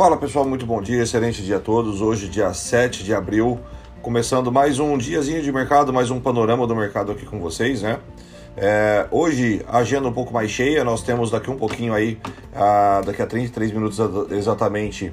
Fala pessoal, muito bom dia, excelente dia a todos. Hoje, dia 7 de abril, começando mais um diazinho de mercado, mais um panorama do mercado aqui com vocês, né? É, hoje, agenda um pouco mais cheia, nós temos daqui um pouquinho aí, a, daqui a 33 minutos exatamente,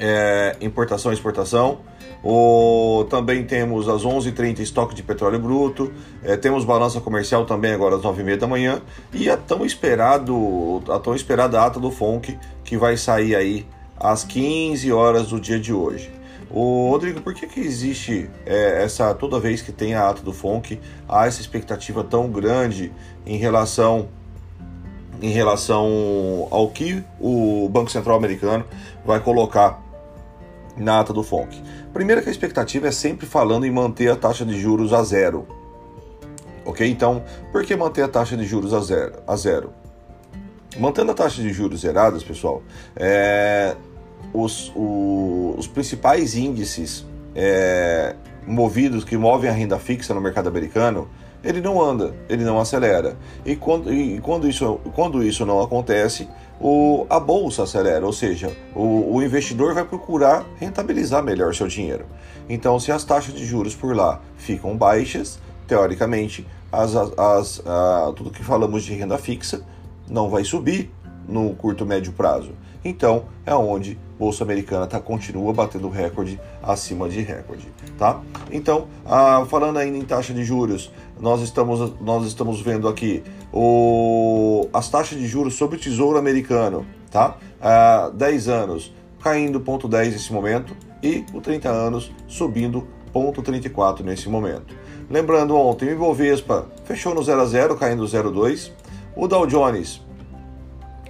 é, importação e exportação. O, também temos às 11h30 estoque de petróleo bruto, é, temos balança comercial também agora às 9h30 da manhã e a tão, esperado, a tão esperada ata do FONC que vai sair aí às 15 horas do dia de hoje. O Rodrigo, por que, que existe é, essa toda vez que tem a ata do FONC há essa expectativa tão grande em relação em relação ao que o Banco Central americano vai colocar na ata do FONC? Primeiro que a expectativa é sempre falando em manter a taxa de juros a zero. Ok? Então, por que manter a taxa de juros a zero? A zero? Mantendo a taxa de juros zeradas, pessoal, é, os, o, os principais índices é, movidos que movem a renda fixa no mercado americano, ele não anda, ele não acelera. E quando, e quando, isso, quando isso não acontece, o, a bolsa acelera, ou seja, o, o investidor vai procurar rentabilizar melhor seu dinheiro. Então, se as taxas de juros por lá ficam baixas, teoricamente, as, as, a, tudo que falamos de renda fixa não vai subir no curto médio prazo. Então, é onde bolsa americana tá, continua batendo recorde acima de recorde, tá? Então, ah, falando ainda em taxa de juros, nós estamos, nós estamos vendo aqui o, as taxas de juros sobre o Tesouro Americano, tá? Ah, 10 anos caindo 0,10 nesse momento e o 30 anos subindo 0,34 nesse momento. Lembrando, ontem o Ibovespa fechou no 0 a 0, caindo 0,2. O Dow Jones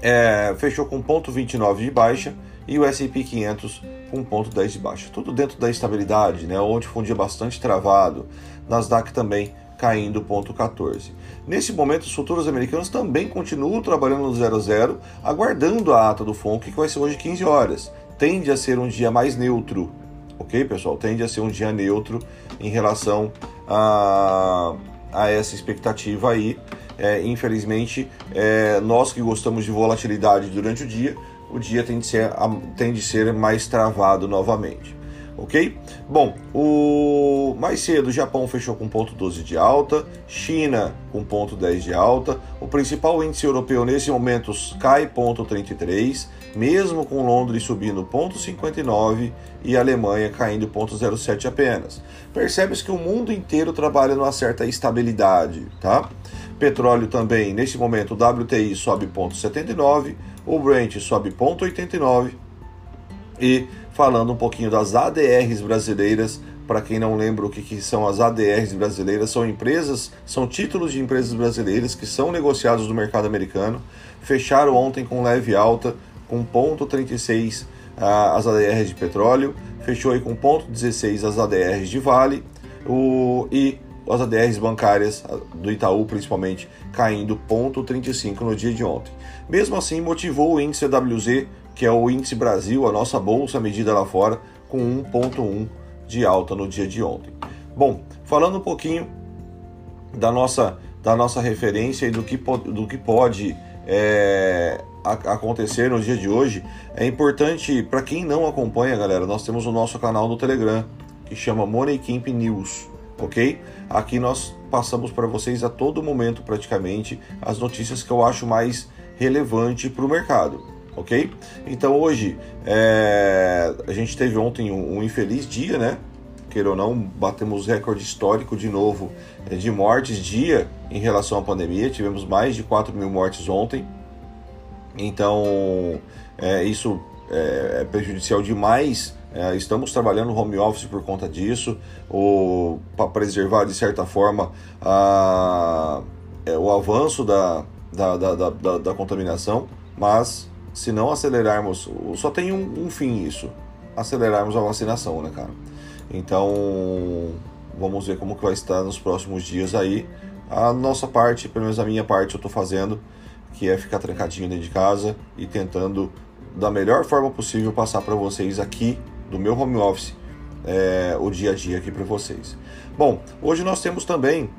é, fechou com 0,29 de baixa e o S&P 500 com 0,10 de baixa. Tudo dentro da estabilidade, né? Onde foi um dia bastante travado. Nasdaq também caindo 0,14. Nesse momento, os futuros americanos também continuam trabalhando no 0 a 0, aguardando a ata do FONC, que vai ser hoje 15 horas. Tende a ser um dia mais neutro, ok, pessoal? Tende a ser um dia neutro em relação a, a essa expectativa aí. É, infelizmente, é, nós que gostamos de volatilidade durante o dia, o dia tem de ser, tem de ser mais travado novamente. Ok? Bom, o mais cedo o Japão fechou com ponto 12 de alta, China com ponto 10 de alta, o principal índice europeu nesse momento cai ponto 33, mesmo com Londres subindo ponto 59 e Alemanha caindo ponto 07 apenas. Percebe-se que o mundo inteiro trabalha numa certa estabilidade, tá? Petróleo também, nesse momento, o WTI sobe 0,79, o Brent sobe 0,89 e falando um pouquinho das ADRs brasileiras, para quem não lembra o que, que, são as ADRs brasileiras, são empresas, são títulos de empresas brasileiras que são negociados no mercado americano, fecharam ontem com leve alta, com 0,36 ah, as ADRs de petróleo, fechou aí com 0,16 as ADRs de Vale, o, e as ADRs bancárias do Itaú, principalmente, caindo 0,35 no dia de ontem. Mesmo assim, motivou o índice WZ, que é o índice Brasil, a nossa bolsa medida lá fora, com 1,1 de alta no dia de ontem. Bom, falando um pouquinho da nossa, da nossa referência e do que, do que pode é, acontecer no dia de hoje, é importante, para quem não acompanha, galera, nós temos o nosso canal no Telegram, que chama Money Camp News ok? Aqui nós passamos para vocês a todo momento praticamente as notícias que eu acho mais relevante para o mercado, ok? Então hoje é... a gente teve ontem um, um, infeliz dia, né? Queira ou não, batemos recorde histórico de novo é, de mortes dia em relação à pandemia. Tivemos mais de 4 mil mortes ontem. Então é, isso é, prejudicial demais estamos trabalhando home office por conta disso, para preservar de certa forma a, é, o avanço da, da, da, da, da contaminação, mas se não acelerarmos, só tem um, um, fim isso, acelerarmos a vacinação, né, cara? Então, vamos ver como que vai estar nos próximos dias aí. A nossa parte, pelo menos a minha parte, eu estou fazendo, que é ficar trancadinho dentro de casa e tentando da melhor forma possível passar para vocês aqui do meu home office é, o dia a dia aqui para vocês. Bom, hoje nós temos também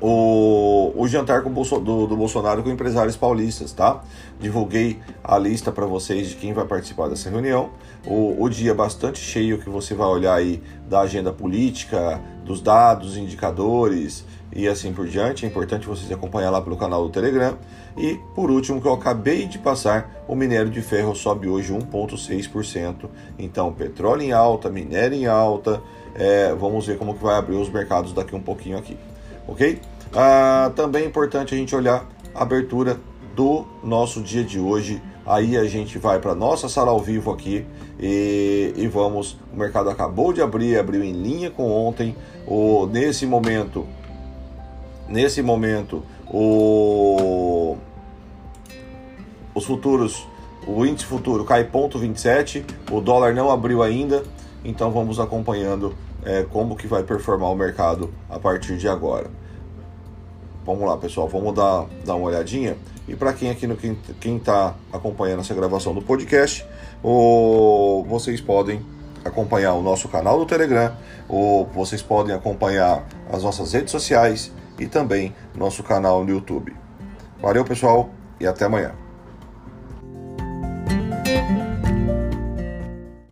o, o jantar com Bolso, do, do, Bolsonaro com empresários paulistas, tá? Divulguei a lista para vocês de quem vai participar dessa reunião. O, o dia bastante cheio que você vai olhar aí da agenda política, dos dados, indicadores e assim por diante. É importante vocês acompanhar lá pelo canal do Telegram. E por último, que eu acabei de passar, o minério de ferro sobe hoje 1,6%. Então, petróleo em alta, minério em alta. É, vamos ver como que vai abrir os mercados daqui um pouquinho aqui ok? Ah, também é importante a gente olhar a abertura do nosso dia de hoje. Aí a gente vai para nossa sala ao vivo aqui e, e, vamos. O mercado acabou de abrir, abriu em linha com ontem. O, nesse momento, nesse momento, o, os futuros, o índice futuro cai ponto 27, o dólar não abriu ainda, então vamos acompanhando é, como que vai performar o mercado a partir de agora. Vamos lá, pessoal, vamos dar, dar uma olhadinha. E para quem aqui no quem está acompanhando essa gravação do podcast, o, vocês podem acompanhar o nosso canal do Telegram, ou vocês podem acompanhar as nossas redes sociais e também nosso canal no YouTube. Valeu, pessoal, e até amanhã.